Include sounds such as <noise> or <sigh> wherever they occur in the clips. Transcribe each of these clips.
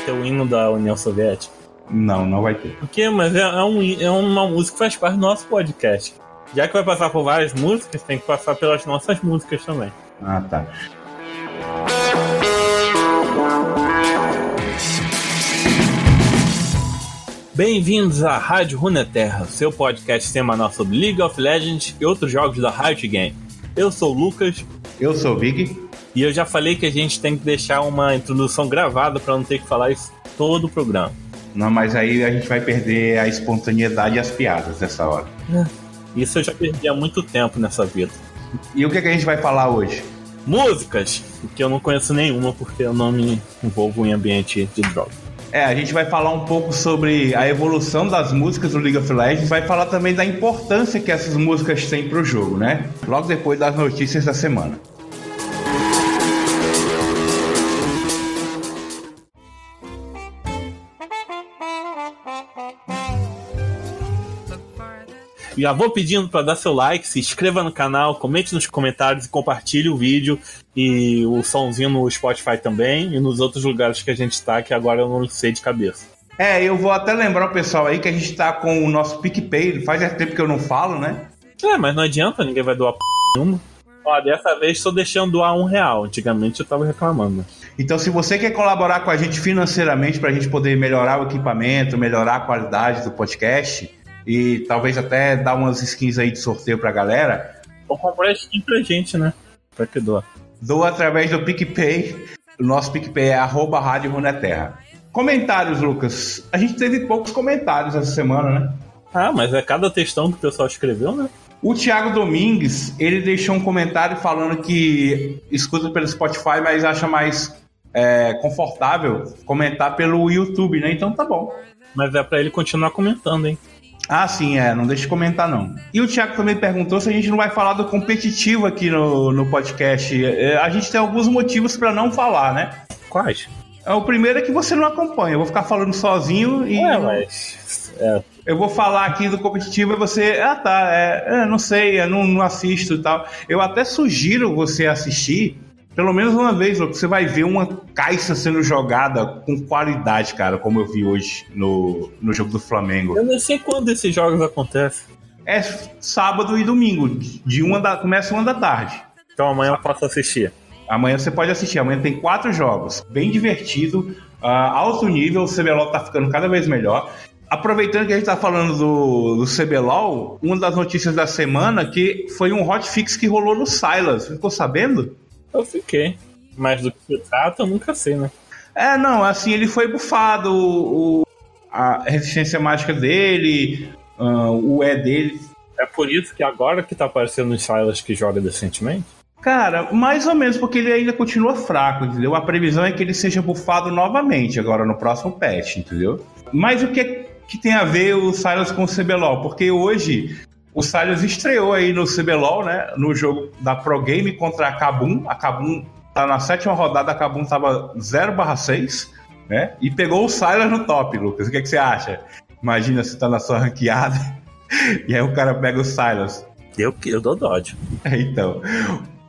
ter o hino da União Soviética? Não, não vai ter. O quê? Mas é, é, um, é uma música que faz parte do nosso podcast. Já que vai passar por várias músicas, tem que passar pelas nossas músicas também. Ah, tá. Bem-vindos à Rádio Runeterra, seu podcast semanal sobre League of Legends e outros jogos da Riot Game. Eu sou o Lucas. Eu sou o Vig. E eu já falei que a gente tem que deixar uma introdução gravada para não ter que falar isso todo o programa. Não, mas aí a gente vai perder a espontaneidade e as piadas nessa hora. É. Isso eu já perdi há muito tempo nessa vida. E o que, é que a gente vai falar hoje? Músicas, que eu não conheço nenhuma porque eu não me envolvo em ambiente de droga. É, a gente vai falar um pouco sobre a evolução das músicas do League of Legends, vai falar também da importância que essas músicas têm para o jogo, né? Logo depois das notícias da semana. Já vou pedindo para dar seu like, se inscreva no canal, comente nos comentários e compartilhe o vídeo e o somzinho no Spotify também e nos outros lugares que a gente está, que agora eu não sei de cabeça. É, eu vou até lembrar o pessoal aí que a gente tá com o nosso PicPay, faz tempo que eu não falo, né? É, mas não adianta, ninguém vai doar p nenhuma. Ó, dessa vez estou deixando doar um real. Antigamente eu tava reclamando. Então, se você quer colaborar com a gente financeiramente para a gente poder melhorar o equipamento, melhorar a qualidade do podcast, e talvez até dar umas skins aí de sorteio pra galera. Ou comprar skin pra gente, né? Pra que doa? Doa através do PicPay. O nosso PicPay é arroba Rádio Runeterra. Comentários, Lucas. A gente teve poucos comentários essa semana, né? Ah, mas é cada textão que o pessoal escreveu, né? O Thiago Domingues, ele deixou um comentário falando que escuta pelo Spotify, mas acha mais é, confortável comentar pelo YouTube, né? Então tá bom. Mas é para ele continuar comentando, hein? Ah, sim, é. Não deixe de comentar, não. E o Thiago também perguntou se a gente não vai falar do competitivo aqui no, no podcast. É, a gente tem alguns motivos para não falar, né? Quais? É, o primeiro é que você não acompanha. Eu vou ficar falando sozinho e. É, mas. É. Eu vou falar aqui do competitivo e você. Ah, tá. É, é não sei, eu não, não assisto e tal. Eu até sugiro você assistir pelo menos uma vez, você vai ver uma caixa sendo jogada com qualidade, cara, como eu vi hoje no, no jogo do Flamengo. Eu não sei quando esses jogos acontecem. É sábado e domingo, de uma da, começa uma da tarde. Então amanhã eu posso assistir. Amanhã você pode assistir. Amanhã tem quatro jogos. Bem divertido, uh, alto nível. O CBLOL tá ficando cada vez melhor. Aproveitando que a gente tá falando do, do CBLOL, uma das notícias da semana que foi um hotfix que rolou no Silas. Ficou sabendo? Eu fiquei. Mas do que se trata, eu nunca sei, né? É, não, assim, ele foi bufado, o, a resistência mágica dele, uh, o E dele. É por isso que agora que tá aparecendo os Silas que joga decentemente? Cara, mais ou menos, porque ele ainda continua fraco, entendeu? A previsão é que ele seja bufado novamente agora no próximo patch, entendeu? Mas o que, que tem a ver o Silas com o CBLOL? Porque hoje o Silas estreou aí no CBLOL, né? No jogo da Pro Game contra a Kabum. A Kabum tá na sétima rodada, a Kabum tava 0/6, né? E pegou o Silas no top, Lucas. O que, é que você acha? Imagina se tá na sua ranqueada <laughs> e aí o cara pega o Silas. Eu, eu dou dodge. É, então,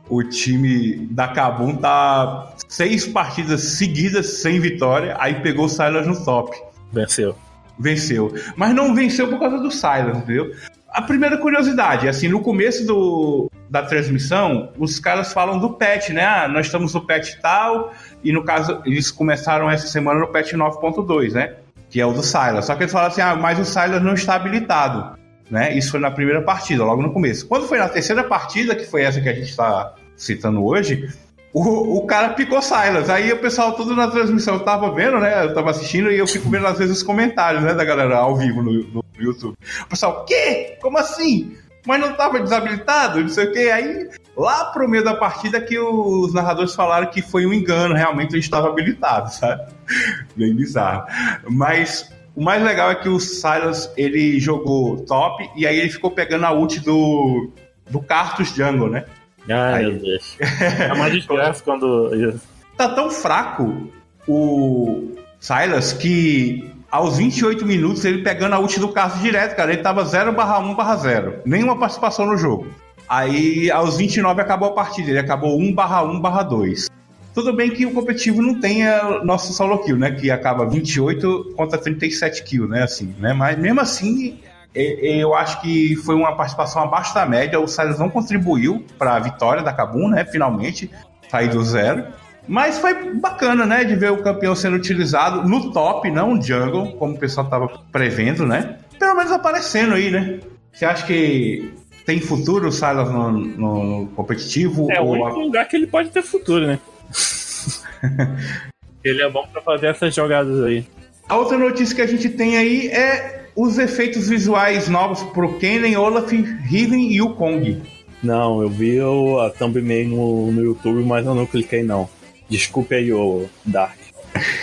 o time da Kabum tá seis partidas seguidas sem vitória, aí pegou o Silas no top. Venceu. Venceu. Mas não venceu por causa do Silas, entendeu? A primeira curiosidade, assim, no começo do, da transmissão, os caras falam do patch, né? Ah, nós estamos no patch tal, e no caso, eles começaram essa semana no patch 9.2, né? Que é o do Silas. Só que eles falam assim, ah, mas o Silas não está habilitado, né? Isso foi na primeira partida, logo no começo. Quando foi na terceira partida, que foi essa que a gente está citando hoje, o, o cara picou Silas. Aí o pessoal todo na transmissão tava vendo, né? Eu tava assistindo e eu fico vendo às vezes os comentários, né, da galera ao vivo no, no YouTube. O pessoal, quê? Como assim? Mas não estava desabilitado, não sei o quê. Aí, lá pro meio da partida, que os narradores falaram que foi um engano, realmente ele estava habilitado, sabe? <laughs> Bem bizarro. Mas o mais legal é que o Silas, ele jogou top, e aí ele ficou pegando a ult do, do Cartus Jungle, né? Ai, aí... meu Deus. <laughs> É mais desgraça quando... Tá tão fraco o Silas que aos 28 minutos, ele pegando a ult do Cássio direto, cara. Ele tava 0 barra 1 barra 0. Nenhuma participação no jogo. Aí, aos 29, acabou a partida. Ele acabou 1 barra 1 barra 2. Tudo bem que o competitivo não tem nosso solo kill, né? Que acaba 28 contra 37 kills, né? Assim, né? Mas mesmo assim, eu acho que foi uma participação abaixo da média. O Silas não contribuiu para a vitória da Kabum, né? Finalmente, sair do zero. Mas foi bacana, né? De ver o campeão sendo utilizado no top, não no jungle, como o pessoal estava prevendo, né? Pelo menos aparecendo aí, né? Você acha que tem futuro o Silas no, no competitivo? É o único lugar que ele pode ter futuro, né? <laughs> ele é bom para fazer essas jogadas aí. A outra notícia que a gente tem aí é os efeitos visuais novos pro Kennen, Olaf, Riven e o Kong. Não, eu vi o, a thumbnail no, no YouTube, mas eu não cliquei não. Desculpe aí, o Dark.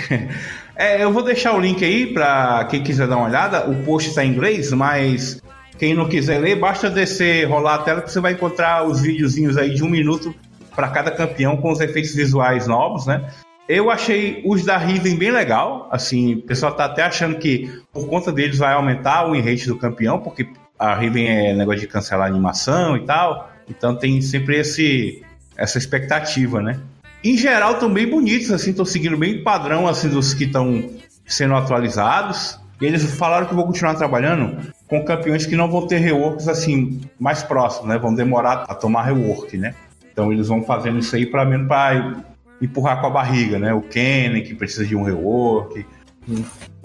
<laughs> é, eu vou deixar o link aí para quem quiser dar uma olhada. O post está em inglês, mas quem não quiser ler, basta descer, rolar a tela que você vai encontrar os videozinhos aí de um minuto para cada campeão com os efeitos visuais novos, né? Eu achei os da Riven bem legal. Assim, o pessoal tá até achando que por conta deles vai aumentar o rate do campeão, porque a Riven é negócio de cancelar animação e tal. Então tem sempre esse, essa expectativa, né? Em geral, estão bem bonitos, assim, estão seguindo bem o padrão assim, dos que estão sendo atualizados. E eles falaram que vão continuar trabalhando com campeões que não vão ter reworks assim mais próximos, né? Vão demorar a tomar rework, né? Então eles vão fazendo isso aí para menos para empurrar com a barriga, né? O Kennen que precisa de um rework.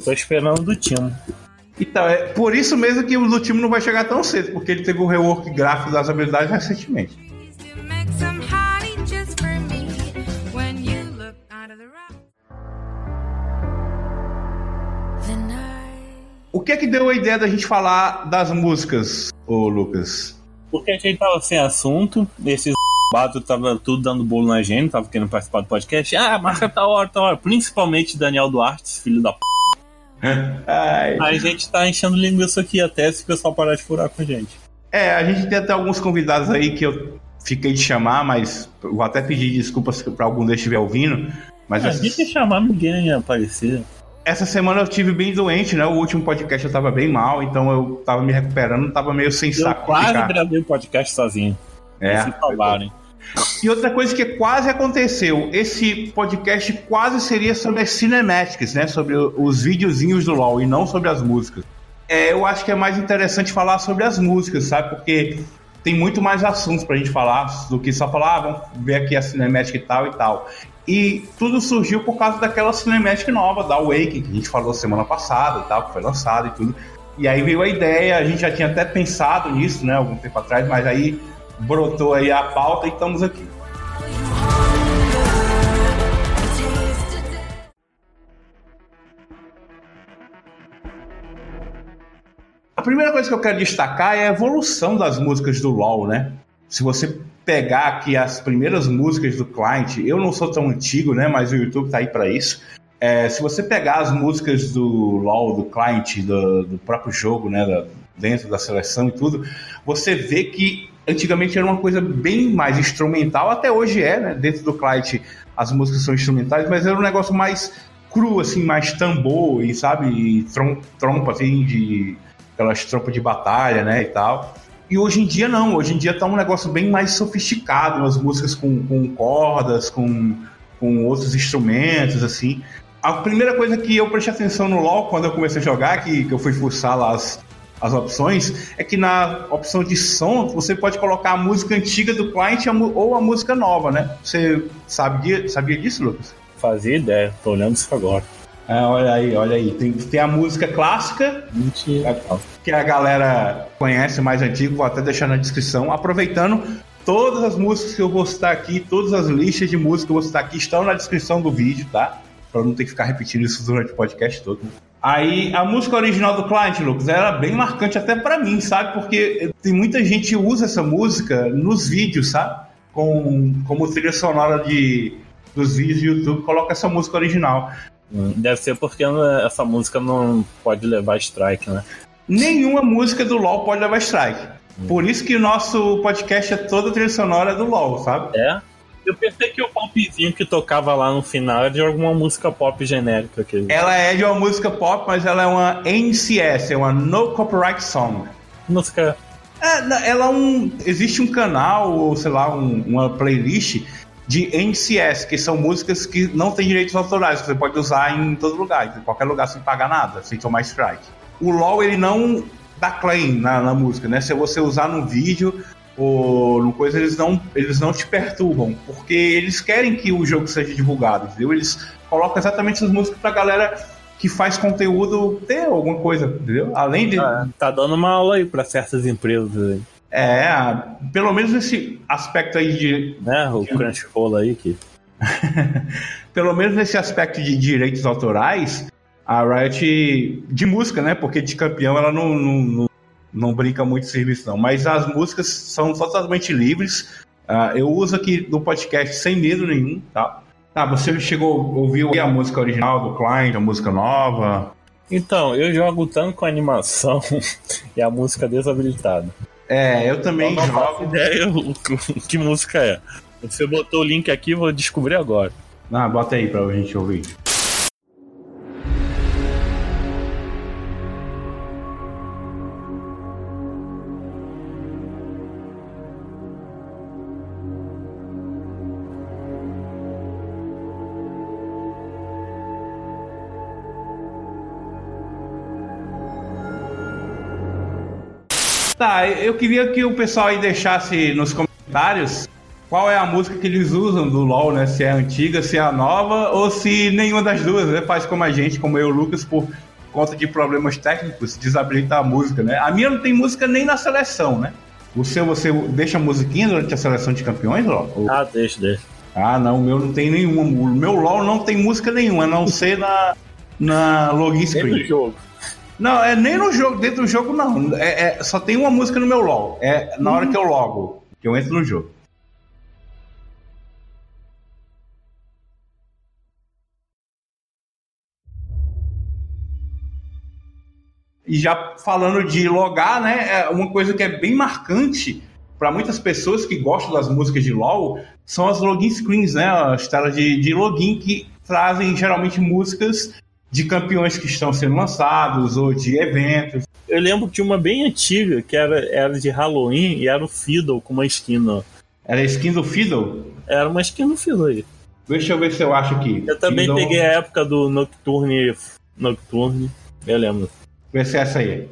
Tô esperando do time. Então, é por isso mesmo que o do time não vai chegar tão cedo, porque ele teve o rework gráfico das habilidades recentemente. Que é que deu a ideia da gente falar das músicas, ô Lucas? Porque a gente tava sem assunto, esses bato tava tudo dando bolo na gente, tava querendo participar do podcast. Ah, marca tá hora, tá hora. Principalmente Daniel Duarte, filho da p. <laughs> Ai. A gente tá enchendo linguiça aqui até se o pessoal parar de furar com a gente. É, a gente tem até alguns convidados aí que eu fiquei de chamar, mas vou até pedir desculpas para algum deles estiver ouvindo. Mas é, essas... A gente chamar ninguém ia aparecer. Essa semana eu tive bem doente, né? O último podcast eu tava bem mal, então eu tava me recuperando, tava meio sem eu saco. Quase gravei o podcast sozinho. É. Se salvarem. E outra coisa que quase aconteceu, esse podcast quase seria sobre as cinematics, né? Sobre os videozinhos do LoL e não sobre as músicas. É, eu acho que é mais interessante falar sobre as músicas, sabe? Porque tem muito mais assuntos pra gente falar do que só falar, ah, vamos ver aqui a cinemática e tal e tal. E tudo surgiu por causa daquela cinematic nova, da Awakening, que a gente falou semana passada e tal, que foi lançada e tudo. E aí veio a ideia, a gente já tinha até pensado nisso, né, algum tempo atrás, mas aí brotou aí a pauta e estamos aqui. A primeira coisa que eu quero destacar é a evolução das músicas do LoL, né? Se você pegar aqui as primeiras músicas do client, eu não sou tão antigo, né? Mas o YouTube tá aí para isso. É, se você pegar as músicas do LoL, do client, do, do próprio jogo, né? Da, dentro da seleção e tudo, você vê que antigamente era uma coisa bem mais instrumental, até hoje é, né? Dentro do client as músicas são instrumentais, mas era um negócio mais cru, assim, mais tambor e, sabe, e trom trompa, assim, de aquelas trompas de batalha, né, e tal. E hoje em dia não, hoje em dia tá um negócio bem mais sofisticado, as músicas com, com cordas, com, com outros instrumentos, assim. A primeira coisa que eu prestei atenção no LoL quando eu comecei a jogar, que, que eu fui fuçar lá as, as opções, é que na opção de som você pode colocar a música antiga do cliente ou a música nova, né? Você sabe, sabia disso, Lucas? Fazia ideia, tô olhando isso agora. É, olha aí, olha aí. Tem, tem a música clássica. Mentira. Que a galera conhece mais antigo, vou até deixar na descrição. Aproveitando, todas as músicas que eu vou citar aqui, todas as listas de músicas que eu vou citar aqui estão na descrição do vídeo, tá? Pra não ter que ficar repetindo isso durante o podcast todo. Aí, a música original do Client, Lucas, era bem marcante até para mim, sabe? Porque tem muita gente que usa essa música nos vídeos, sabe? Com, como trilha sonora de, dos vídeos do YouTube, coloca essa música original. Deve ser porque essa música não pode levar strike, né? Nenhuma música do LoL pode levar strike. Hum. Por isso que o nosso podcast é toda trilha sonora do LoL, sabe? É? Eu pensei que o popzinho que tocava lá no final era de alguma música pop genérica. Que... Ela é de uma música pop, mas ela é uma NCS, é uma No Copyright Song. Música. É, ela é um. Existe um canal, ou sei lá, um, uma playlist de NCS, que são músicas que não têm direitos autorais, você pode usar em todo lugar, em qualquer lugar sem pagar nada, sem tomar strike. O LoL ele não dá claim na, na música, né? Se você usar no vídeo ou no coisa, eles não, eles não te perturbam, porque eles querem que o jogo seja divulgado, entendeu? Eles colocam exatamente essas músicas pra galera que faz conteúdo ter alguma coisa, entendeu? Além de. Ah, tá dando uma aula aí pra certas empresas aí. É, pelo menos esse aspecto aí de. Né, o Crunchyroll aí que. <laughs> pelo menos nesse aspecto de direitos autorais, a Riot. de música, né? Porque de campeão ela não, não, não, não brinca muito serviço, não. Mas as músicas são totalmente livres. Uh, eu uso aqui no podcast sem medo nenhum, tá? Tá, você chegou, ouviu a música original do Klein, a música nova? Então, eu jogo tanto com a animação <laughs> e a música desabilitada. É, eu também não jogo. faço ideia <laughs> que música é. Você botou o link aqui, vou descobrir agora. Ah, bota aí pra gente ouvir. Eu queria que o pessoal aí deixasse nos comentários qual é a música que eles usam do LoL, né? Se é a antiga, se é a nova, ou se nenhuma das duas, né? Faz como a gente, como eu e o Lucas, por conta de problemas técnicos, desabilita a música, né? A minha não tem música nem na seleção, né? O seu, você deixa a musiquinha durante a seleção de campeões, LoL? Ou... Ah, deixa, deixa. Ah, não, o meu não tem nenhuma. O meu LoL não tem música nenhuma, a não ser na, na login screen. jogo. Não, é nem no jogo, dentro do jogo não. É, é, só tem uma música no meu LoL. É na hora que eu logo, que eu entro no jogo. E já falando de logar, né? É uma coisa que é bem marcante para muitas pessoas que gostam das músicas de LoL são as login screens, né? As telas de, de login que trazem geralmente músicas de campeões que estão sendo lançados ou de eventos. Eu lembro de uma bem antiga que era, era de Halloween e era o Fiddle com uma skin. Ó. Era a skin do Fiddle? Era uma skin do Fiddle aí. Deixa eu ver se eu acho aqui. Eu também Fiddle... peguei a época do Nocturne. Nocturne. Eu lembro. Vê se é essa aí.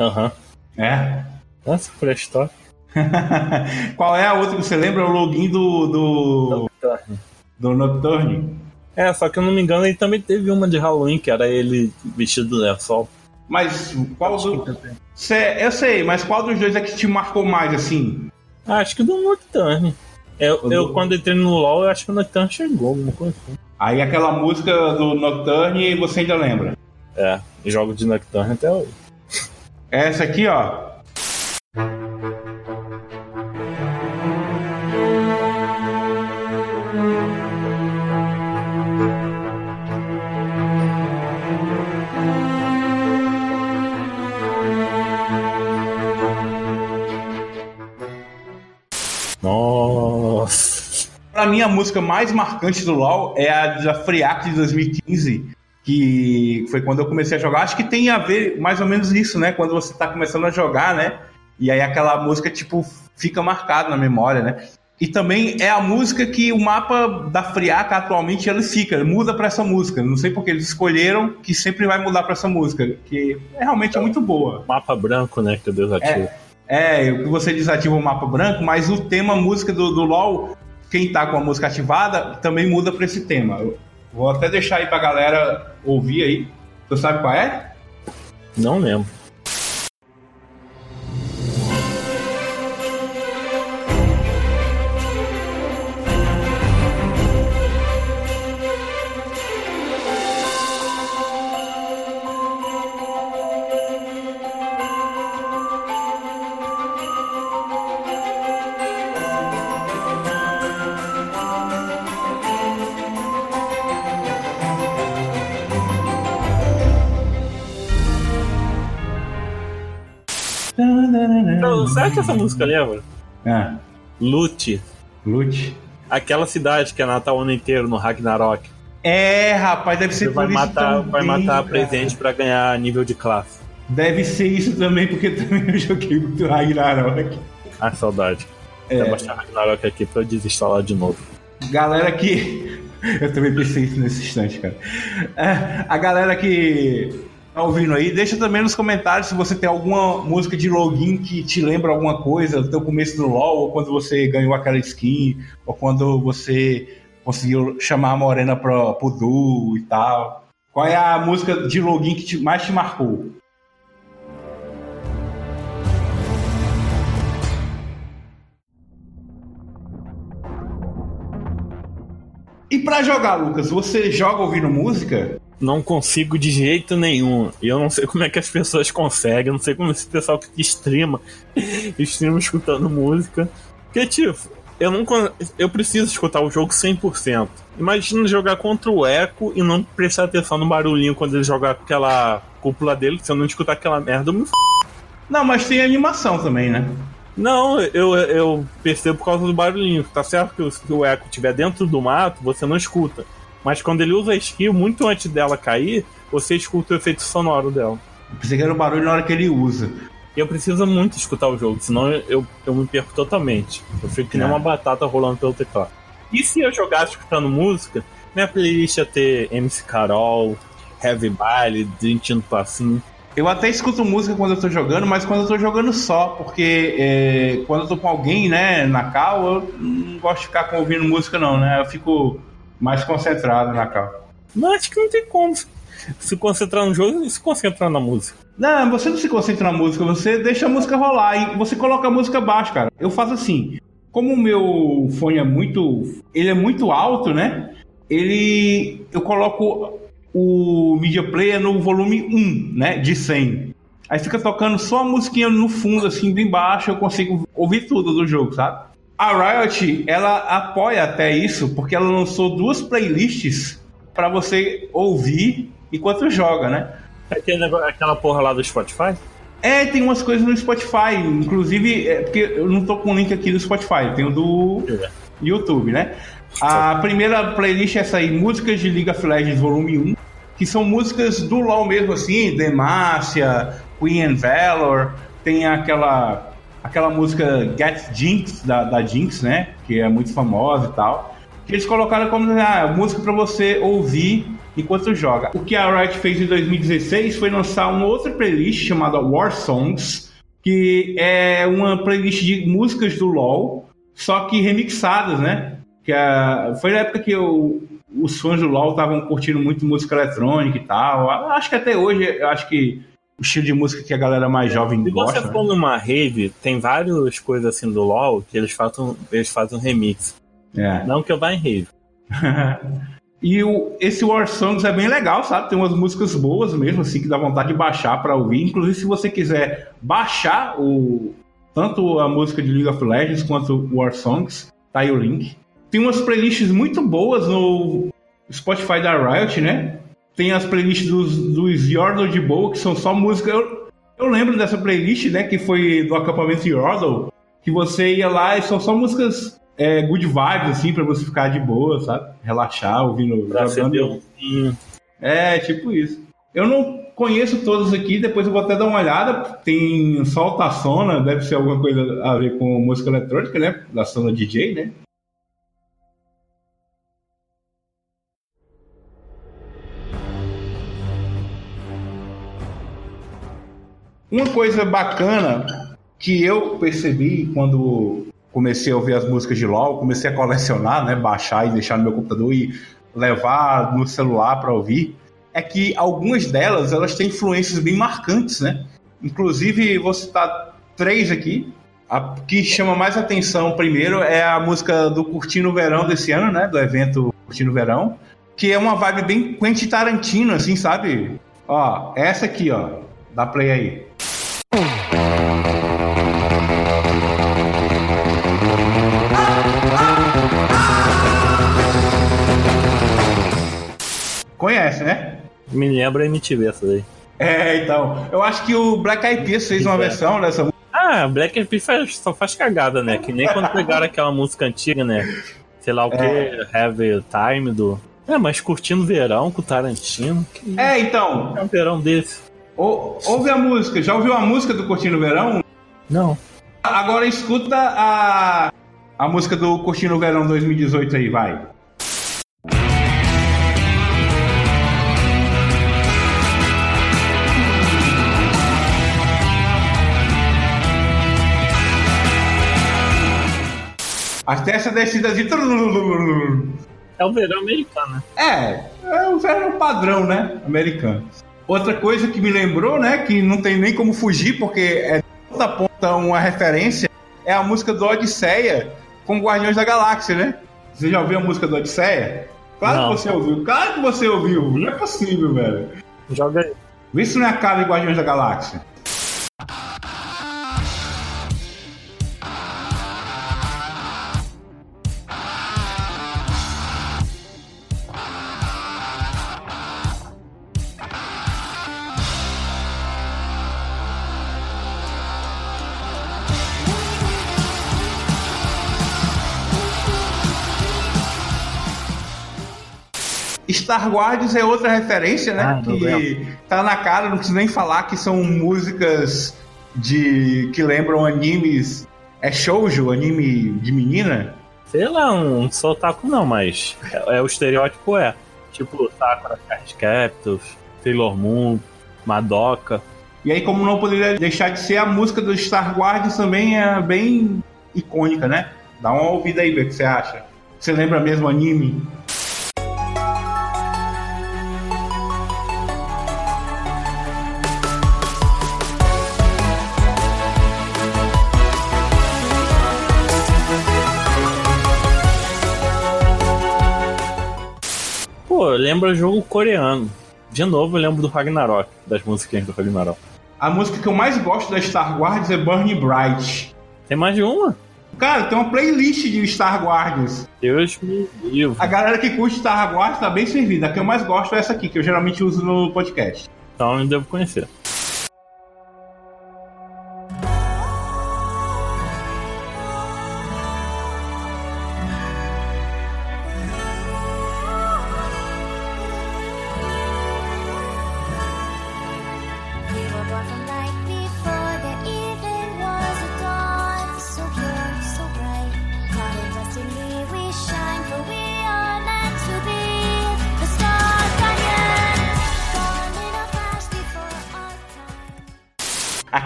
Aham. Uhum. É? Nossa, por história. <laughs> Qual é a outra que você lembra? O login do. do... Nocturne. Do Nocturne. É, só que eu não me engano, ele também teve uma de Halloween, que era ele vestido do lençol. Mas qual do. Cê, eu sei, mas qual dos dois é que te marcou mais, assim? Ah, acho que do Nocturne. Eu, eu, quando entrei no LoL, eu acho que o Nocturne chegou, alguma coisa assim. Aí aquela música do Nocturne você ainda lembra? É, jogo de Nocturne até hoje. Essa aqui, ó. Nossa. Pra mim, a música mais marcante do LoL é a da Friac de 2015, que foi quando eu comecei a jogar. Acho que tem a ver mais ou menos isso, né? Quando você tá começando a jogar, né? E aí aquela música, tipo, fica marcada na memória, né? E também é a música que o mapa da Friaca atualmente ele fica, muda para essa música. Não sei porque eles escolheram que sempre vai mudar para essa música, que realmente é muito boa. Mapa branco, né, que eu desativo. É, é, você desativa o mapa branco, mas o tema música do, do LoL, quem tá com a música ativada, também muda para esse tema. Vou até deixar aí pra galera ouvir aí. Você sabe qual é? Não lembro. Então, sabe que essa música lembra? É. Lute, Lute. Aquela cidade que é Natal o ano inteiro no Ragnarok. É, rapaz, deve ser Você vai por isso matar, também, vai matar cara. presente pra ganhar nível de classe. Deve ser isso também, porque <laughs> também eu joguei muito Ragnarok. Ah, saudade. É. Vou baixar Ragnarok aqui pra eu desinstalar de novo. Galera que. <laughs> Eu também pensei isso nesse instante, cara. É, a galera que tá ouvindo aí, deixa também nos comentários se você tem alguma música de login que te lembra alguma coisa do teu começo do LoL, ou quando você ganhou aquela skin, ou quando você conseguiu chamar a Morena pro, pro duo e tal. Qual é a música de login que te- mais te marcou? E pra jogar, Lucas, você joga ouvindo música? Não consigo de jeito nenhum. E eu não sei como é que as pessoas conseguem. Eu não sei como esse pessoal que streama, <laughs> streama escutando música. Porque, tipo, eu não eu preciso escutar o jogo 100%. Imagina jogar contra o Echo e não prestar atenção no barulhinho quando ele jogar aquela cúpula dele. Se eu não escutar aquela merda, eu me f... Não, mas tem animação também, né? Não, eu, eu percebo por causa do barulhinho. Tá certo que o- se o Echo estiver dentro do mato, você não escuta. Mas quando ele usa a skill, muito antes dela cair, você escuta o efeito sonoro dela. Eu pensei que era o barulho na hora que ele usa. Eu preciso muito escutar o jogo, senão eu, eu, eu me perco totalmente. Eu fico que nem É. uma batata rolando pelo teclado. E se eu jogasse escutando música, minha playlist ia ter MC Carol, Heavy Baile, Drinking Passinho. Eu até escuto música quando eu tô jogando, mas quando eu tô jogando só, porque é, quando eu tô com alguém, né, na cal, eu não gosto de ficar com- ouvindo música não, né? Eu fico mais concentrado na cal. Mas acho que não tem como se concentrar no jogo e se concentrar na música. Não, você não se concentra na música, você deixa a música rolar e você coloca a música baixo, cara. Eu faço assim, como o meu fone é muito, ele é muito alto, né? Ele, eu coloco o media player no volume 1, né, de 100. Aí fica tocando só a musiquinha no fundo, assim, bem baixo, eu consigo ouvir tudo do jogo, sabe? A Riot, ela apoia até isso, porque ela lançou duas playlists para você ouvir enquanto joga, né? É aquele aquela porra lá do Spotify? É, tem umas coisas no Spotify, inclusive, é, porque eu não tô com o link aqui do Spotify, tem o do YouTube, né? A primeira playlist é essa aí, músicas de League of Legends Volume 1, que são músicas do LoL mesmo, assim, Demacia, Queen and Valor, tem aquela aquela música Get Jinx, da, da Jinx, né? Que é muito famosa e tal. Que eles colocaram como ah, música para você ouvir enquanto joga. O que a Riot fez em 2016 foi lançar uma outra playlist chamada War Songs, que é uma playlist de músicas do LoL, só que remixadas, né? Que foi na época que eu- os fãs do LoL estavam curtindo muito música eletrônica e tal. Acho que até hoje, acho que o estilo de música que a galera mais jovem Se gosta. você né? for numa rave, tem várias coisas assim do LoL que eles fazem, eles fazem um remix. É. Não que eu vá em rave. <laughs> E o, esse War Songs é bem legal, sabe? Tem umas músicas boas mesmo, assim, que dá vontade de baixar pra ouvir. Inclusive, se você quiser baixar o tanto a música de League of Legends quanto War Songs, tá aí o link. Tem umas playlists muito boas no Spotify da Riot, né? Tem as playlists dos, dos Yordle de Boa, que são só música. Eu, eu lembro dessa playlist, né? Que foi do acampamento Yordle, que você ia lá e são só músicas é, good vibes, assim, pra você ficar de boa, sabe? Relaxar, ouvindo. Pra jogando. É, tipo isso. Eu não conheço todos aqui, depois eu vou até dar uma olhada. Tem Solta a Sona, deve ser alguma coisa a ver com música eletrônica, né? Da Sona DJ, né? Uma coisa bacana que eu percebi quando comecei a ouvir as músicas de LoL, comecei a colecionar, né, baixar e deixar no meu computador e levar no celular para ouvir, é que algumas delas elas têm influências bem marcantes, né? Inclusive, vou citar três aqui. A que chama mais atenção primeiro é a música do Curtindo Verão desse ano, né? Do evento Curtindo Verão, que é uma vibe bem Quentin Tarantino, assim, sabe? Ó, essa aqui, ó. Dá play aí. Conhece, né? Me lembra a MTV essa daí. É, então. Eu acho que o Black Eyed Peas fez uma É. versão dessa música. Ah, Ah, Black Eyed Peas faz, só faz cagada, né? Que nem quando <laughs> pegaram aquela música antiga, né? Sei lá o que, É. Have Time do. É, mas curtindo verão com o Tarantino. Que É, então, é um verão desse? Ou- ouve a música. Já ouviu a música do Curtindo o Verão? Não. Agora escuta a, a música do Curtindo o Verão 2018 aí, vai. Até essa descida de. É o verão americano, né? É, é o verão padrão, né? Americano. Outra coisa que me lembrou, né? Que não tem nem como fugir, porque é toda ponta uma referência, é a música do Odisseia com Guardiões da Galáxia, né? Você já ouviu a música do Odisseia? Claro Não. que você ouviu, claro que você ouviu. Não é possível, velho. Joga aí. Vê se não é a cara de Guardiões da Galáxia. Star Wars é outra referência, né? Ah, que tá na cara, não preciso nem falar que são músicas de que lembram animes. É shoujo, anime de menina? Sei lá, um, não sou otaku não, mas é, é o estereótipo é. Tipo Sakura Card Captors, Sailor Moon, Madoka. E aí, como não poderia deixar de ser, a música do Star Wars também é bem icônica, né? Dá uma ouvida aí, ver o que você acha. Você lembra mesmo anime? Pô, lembra jogo coreano. De novo, eu lembro do Ragnarok, das musiquinhas do Ragnarok. A música que eu mais gosto da Star Wars é Burning Bright. Tem mais de uma? Cara, tem uma playlist de Star Wars. Deus me livre. A galera que curte Star Wars tá bem servida. A que eu mais gosto é essa aqui, que eu geralmente uso no podcast. Então eu devo conhecer.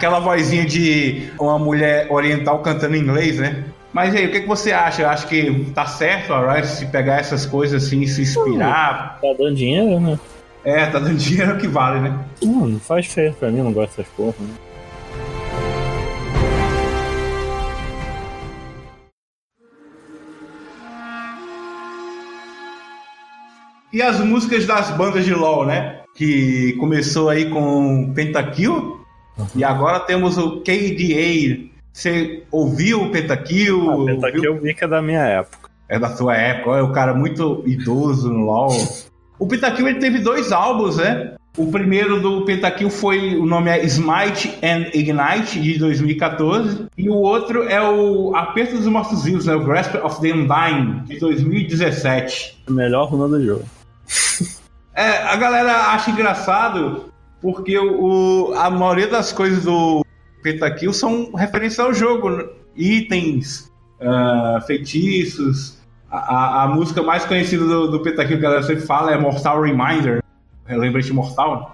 Aquela vozinha de uma mulher oriental cantando em inglês, né? Mas aí, o que, que você acha? Eu acho que tá certo a Rice se pegar essas coisas assim e se inspirar. Tá dando dinheiro, né? É, tá dando <laughs> dinheiro que vale, né? Não, não faz feio pra mim, não gosto dessas porra. Né? E as músicas das bandas de LoL, né? Que começou aí com Pentakill e agora temos o KDA. Você ouviu o Pentakill? Ah, Ouviu? eu vi que é da minha época. É da sua época, é o cara muito idoso no LoL. O Pentakill ele teve dois álbuns, né? O primeiro do Pentakill foi, o nome é Smite and Ignite, de 2014. E o outro é o Aperto dos Mortos Vivos, né? O Grasp of the Undying, de 2017. O melhor runa do jogo. É, a galera acha engraçado porque o, a maioria das coisas do Pentakill são referência ao jogo. né? Itens, ah, feitiços. A, a- a música mais conhecida do, do que a galera sempre fala é Mortal Reminder. É lembrete mortal.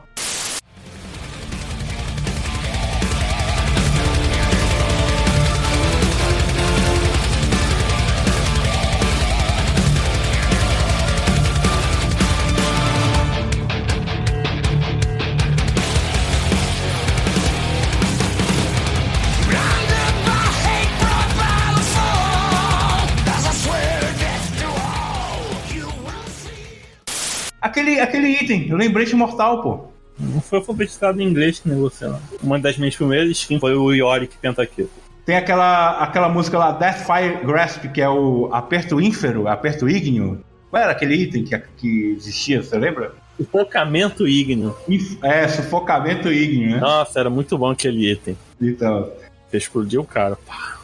Aquele, aquele item, lembrete mortal, pô. Não foi alfabetizado em inglês que você, não. Uma das minhas primeiras skins foi o Yorick Pentakill. Tem aquela, aquela música lá, Deathfire Grasp, que é o aperto ínfero, aperto ígneo. Qual era aquele item que, que existia, você lembra? Sufocamento ígneo. É, sufocamento ígneo, né? Nossa, era muito bom aquele item. Então, Você explodiu o cara. Pá.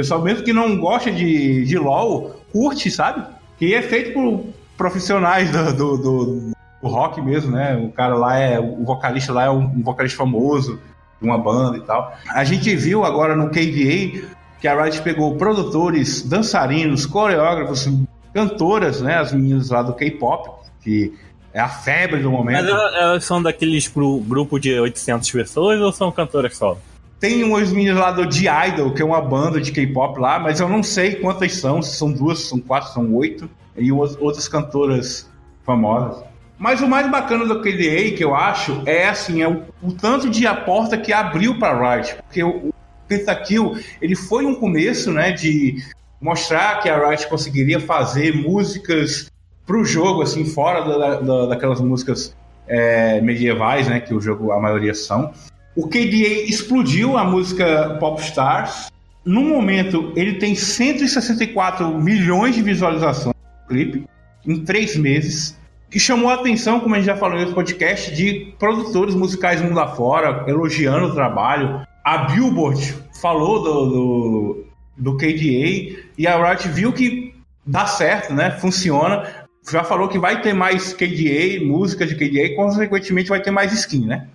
Pessoal mesmo que não gosta de, de LoL, curte, sabe? Que é feito por profissionais do, do, do- do rock mesmo, né? O cara lá é. O vocalista lá é um, um vocalista famoso de uma banda e tal. A gente viu agora no KDA que a Riot pegou produtores, dançarinos, coreógrafos, cantoras, né? As meninas lá do K-pop, que é a febre do momento. Mas elas, são daqueles gru- grupo de 800 pessoas ou são cantoras só? Tem umas meninas lá do The Idol, que é uma banda de K-pop lá, mas eu não sei quantas são, se são duas, são quatro, são oito, e o- outras cantoras famosas. Mas o mais bacana do KDA, que eu acho, é assim, é o, o tanto de a porta que abriu para Riot, porque o, o Pentakill, ele foi um começo, né, de mostrar que a Riot conseguiria fazer músicas pro jogo, assim, fora da, da- daquelas músicas é, medievais, né, que o jogo, a maioria são. O KDA explodiu a música Popstars. No momento, ele tem 164 milhões de visualizações no clipe em três meses. Que chamou a atenção, como a gente já falou em outro podcast, de produtores musicais mundo afora, elogiando o trabalho. A Billboard falou do, do, do KDA e a Riot viu que dá certo, né? Funciona. Já falou que vai ter mais KDA, música de KDA, e consequentemente vai ter mais skin, né?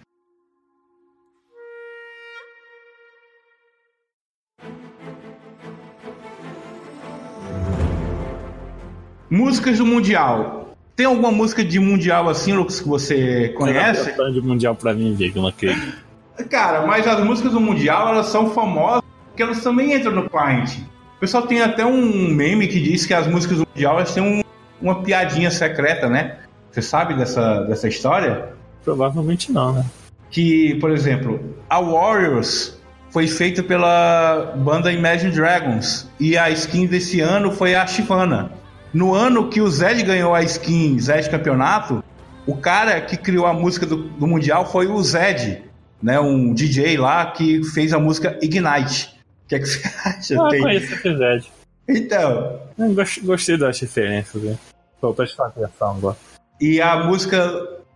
Músicas do Mundial. Tem alguma música de Mundial assim, Lucas, que você conhece? Você de mundial pra mim ver, que eu não acredito. Cara, mas as músicas do Mundial, elas são famosas porque elas também entram no client. O pessoal tem até um meme que diz que as músicas do Mundial elas têm um- uma piadinha secreta, né? Você sabe dessa, dessa história? Provavelmente não, né? Que, por exemplo, a Warriors foi feita pela banda Imagine Dragons e a skin desse ano foi a Shivana. No ano que o Zed ganhou a skin Zed Campeonato, o cara que criou a música do, do Mundial foi o Zed, né? Um DJ lá que fez a música Ignite. O que é que você <laughs> acha? Ah, Tem- conheço esse Zed. Então, Gostei das referências, né? Tô prestando atenção agora. e a música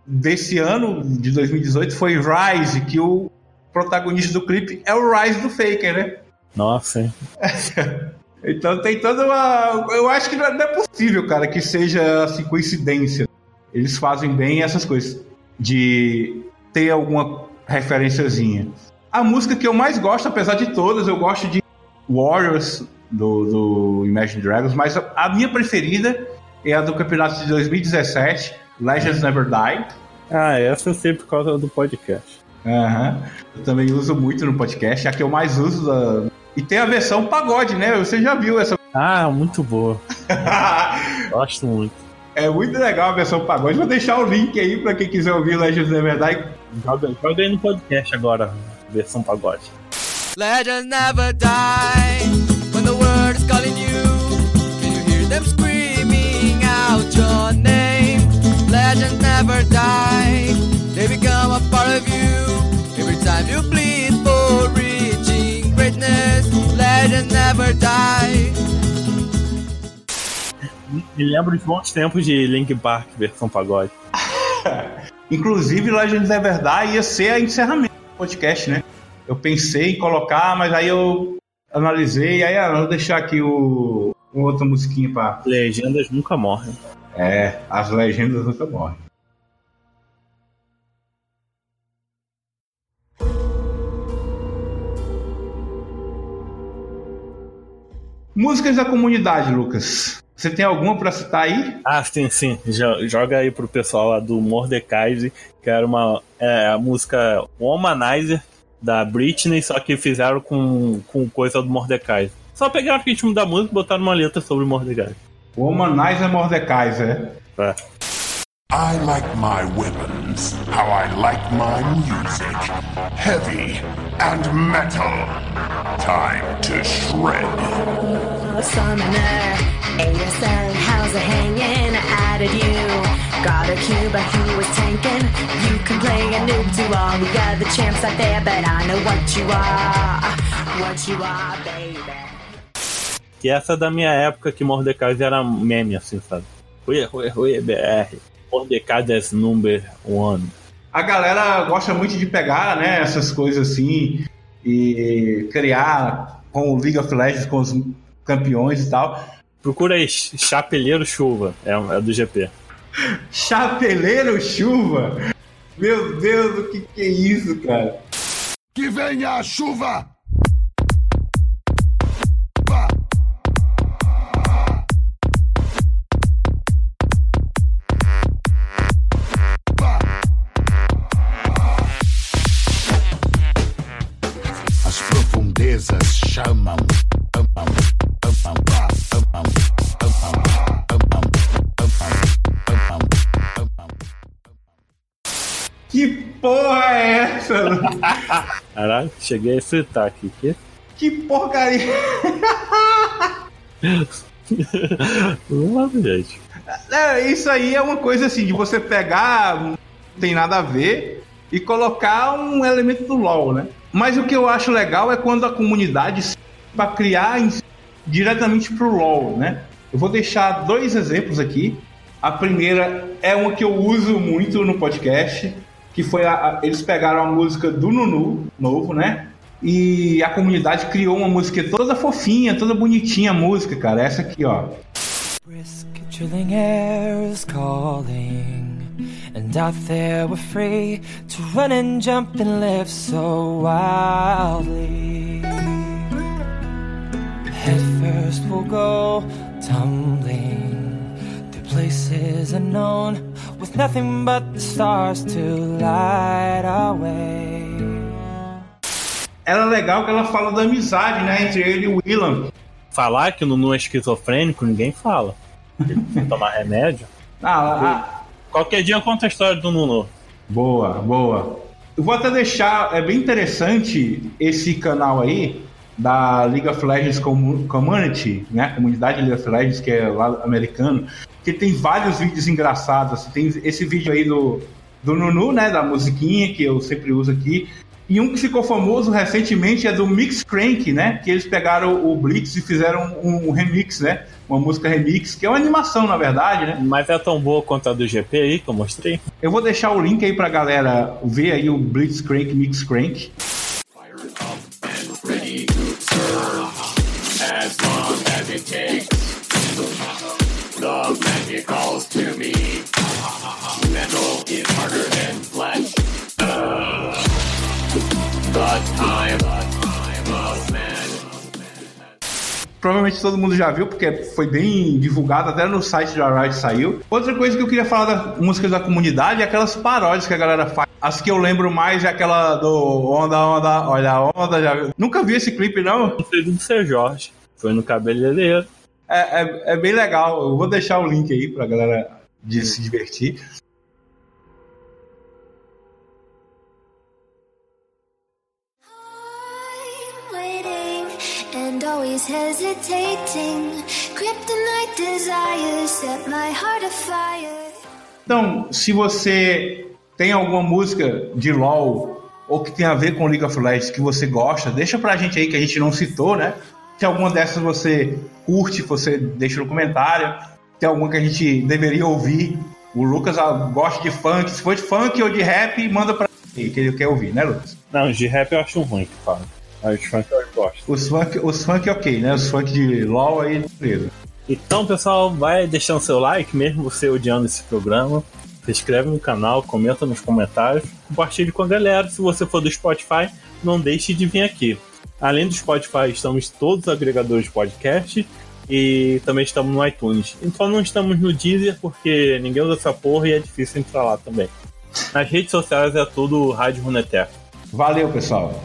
desse ano, de 2018, foi Rise, que o protagonista do clipe é o Rise do Faker, né? Nossa, hein? <laughs> Então tem toda uma. Eu acho que não é possível, cara, que seja assim, coincidência. Eles fazem bem essas coisas. De ter alguma referenciazinha. A música que eu mais gosto, apesar de todas, eu gosto de Warriors do, do Imagine Dragons, mas a, a minha preferida é a do campeonato de 2017, Legends Never Die. Ah, essa eu sei por causa do podcast. Aham. Eu também uso muito no podcast, é a que eu mais uso. Da... E tem a versão pagode, né? Você já viu essa. <laughs> Ah, muito boa. Gosto muito. É muito legal a versão pagode. Vou deixar o link aí pra quem quiser ouvir Legends Never Die. Joga, joga aí no podcast agora, versão pagode. Legends never die when the world is calling you. Can you hear them screaming out your name? Legends never die, they become a part of you. Every time you bleed never die. Me lembro de bons tempos de Link Park, versão pagode. <laughs> Inclusive, Legends Never Die ia ser a encerramento do podcast, né? Eu pensei em colocar, mas aí eu analisei, aí ah, vou deixar aqui o, o outra musiquinha pra. Legendas nunca morrem. É, as legendas nunca morrem. Músicas da comunidade, Lucas. Você tem alguma pra citar aí? Ah, sim, sim. Jo- Joga aí pro pessoal lá do Mordecai, que era uma é, a música Womanizer da Britney, só que fizeram com, com coisa do Mordecai. Só pegaram o ritmo da música e botaram uma letra sobre o Mordecai. Womanizer Mordecai, é. É. I like my weapons how I like my music. Heavy and metal. Time to shred. Summoner, ASL, how's it hanging? I added you. Got a Cuba who was tanking. You can play a noob to all the other champs out there, but I know what you are. What you are, baby. Que essa é da minha época que Mordecai era um meme, assim, sabe? Ui, ui, ui, BR. Mordecai is number one. A galera gosta muito de pegar, né, essas coisas assim e criar com o League of Legends com os campeões e tal. Procura aí, Chapeleiro Chuva. É, é do GP. <laughs> Chapeleiro chuva. Meu Deus, o que que é isso, cara? Que venha a chuva! Caralho, cheguei a fritar aqui. Que? que porcaria. <laughs> Vamos, gente. É, isso aí é uma coisa assim, de você pegar, não tem nada a ver, e colocar um elemento do LoL, né? Mas o que eu acho legal é quando a comunidade para criar diretamente pro LoL, né? Eu vou deixar dois exemplos aqui. A primeira é uma que eu uso muito no podcast, que foi a, a- eles pegaram a música do Nunu, novo, né? E a comunidade criou uma música toda fofinha, toda bonitinha a música, cara. Essa aqui, ó. Brisk, chilling air is calling. And out there we're free to run and jump and live so wildly. Head first we'll go tumbling through places unknown with nothing but the stars to light our way. Ela é legal que ela fala da amizade, né? Entre ele e o Willan. Falar que o Nunu é esquizofrênico, ninguém fala. Ele tem que tomar remédio. <laughs> Ah, ah, Qualquer dia eu conto a história do Nunu. boa, boa. Eu vou até deixar, é bem interessante esse canal aí da League of Legends Commu- Community, né? Comunidade League of Legends, que é lá americano, que tem vários vídeos engraçados. assim. Tem esse vídeo aí do, do Nunu, né? Da musiquinha que eu sempre uso aqui. E um que ficou famoso recentemente é do Mix Crank, né? Que eles pegaram o Blitz e fizeram um, um remix, né? Uma música remix, que é uma animação, na verdade, né? Mas é tão boa quanto a do GP aí que eu mostrei. Eu vou deixar o link aí pra galera ver aí o Blitzcrank Mix Crank. Provavelmente todo mundo já viu, porque foi bem divulgado, até no site da Riot saiu. Outra coisa que eu queria falar da música da comunidade é aquelas paródias que a galera faz. As que eu lembro mais é aquela do Onda, Onda, Olha a Onda. Já... Nunca vi esse clipe, não. Não foi do Seu Jorge. Foi no cabeleireiro. É, é, é bem legal. Eu vou deixar o link aí pra galera de se divertir. Always hesitating. Kryptonite desires set my heart afire. Então, se você tem alguma música de LoL ou que tem a ver com League of Legends que você gosta, deixa pra gente aí que a gente não citou, né? Se alguma dessas você curte, você deixa no comentário. Tem alguma que a gente deveria ouvir. O Lucas ah, gosta de funk. Se for de funk ou de rap, manda pra ele, que ele quer ouvir, né, Lucas? Não, de rap eu acho ruim que fala. De funk eu gosto. Os funk, os funk ok, né? Os funk de LoL aí, beleza. Então, pessoal, vai deixando seu like, mesmo você odiando esse programa. Se inscreve no canal, comenta nos comentários, compartilhe com a galera. Se você for do Spotify, não deixe de vir aqui. Além do Spotify, estamos todos os agregadores de podcast e também estamos no iTunes. Então não estamos no Deezer porque ninguém usa essa porra e é difícil entrar lá também. Nas redes sociais é tudo Rádio Runeterra. Valeu, pessoal.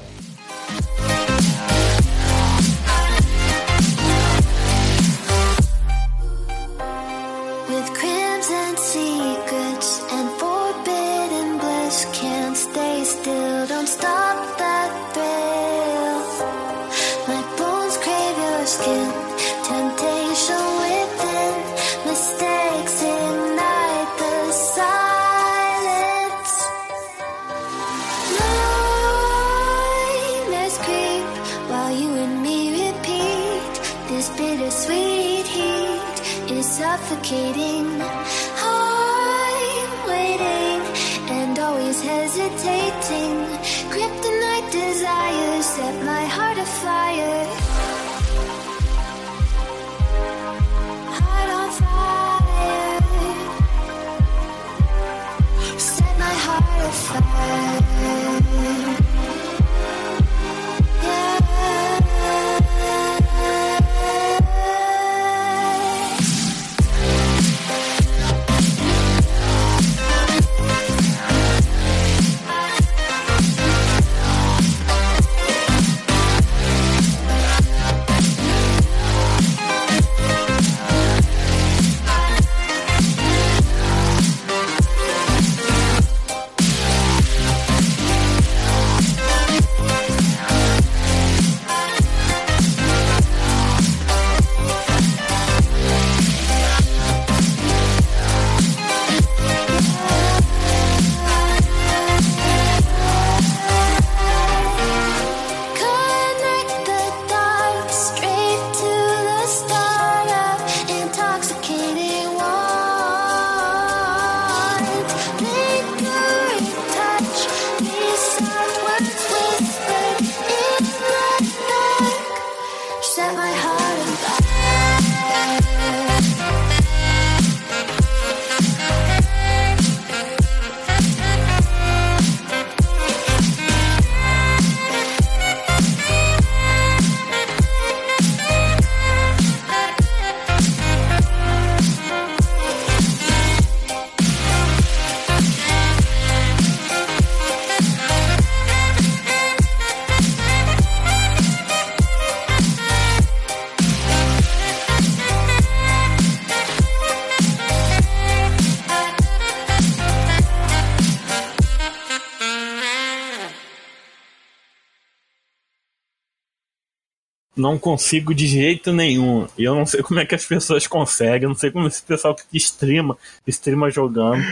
Não consigo de jeito nenhum. E eu não sei como é que as pessoas conseguem. Eu não sei como esse pessoal que streama, streama jogando.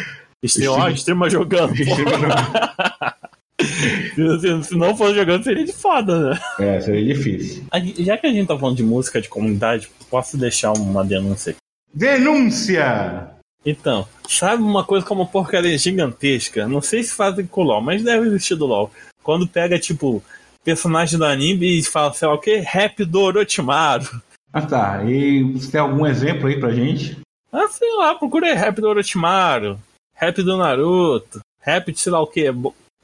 Streama, ó, streama jogando. <laughs> Se- não fosse jogando, seria de foda, né? É, seria difícil. Já que a gente tá falando de música de comunidade, posso deixar uma denúncia aqui. Denúncia! Então, sabe uma coisa como porcaria gigantesca? Não sei se fazem com o LOL, mas deve existir do LOL. Quando pega, tipo, personagem do anime e fala, sei lá o que, rap do Orochimaru. Ah tá, e você tem algum exemplo aí pra gente? Ah, sei lá, procura aí rap do Orochimaru, rap do Naruto, rap de sei lá o que.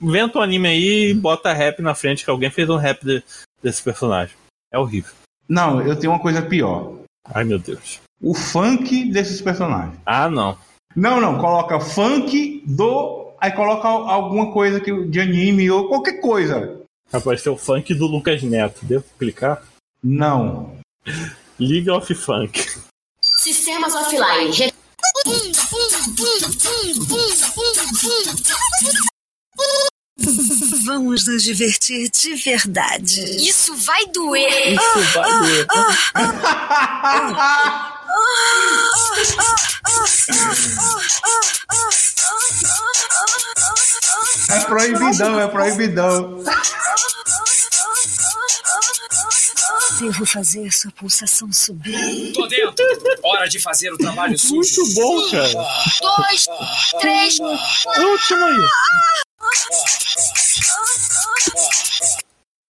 Inventa um anime aí e bota rap na frente, que alguém fez um rap de- desse personagem. É horrível. Não, eu tenho uma coisa pior. Ai meu Deus. O funk desses personagens. Ah, não. Não, não, coloca funk do. Aí coloca al- alguma coisa que, de anime ou qualquer coisa. Apareceu o funk do Lucas Neto. Devo clicar? Não. League of Funk. Sistemas offline. Re- Vamos nos divertir de verdade. Isso vai doer. Isso vai doer. <laughs> É proibidão, é proibidão. Devo fazer sua pulsação subir. Tô dentro. Hora de fazer o trabalho sujo. Muito bom, cara. Dois, três. Último aí.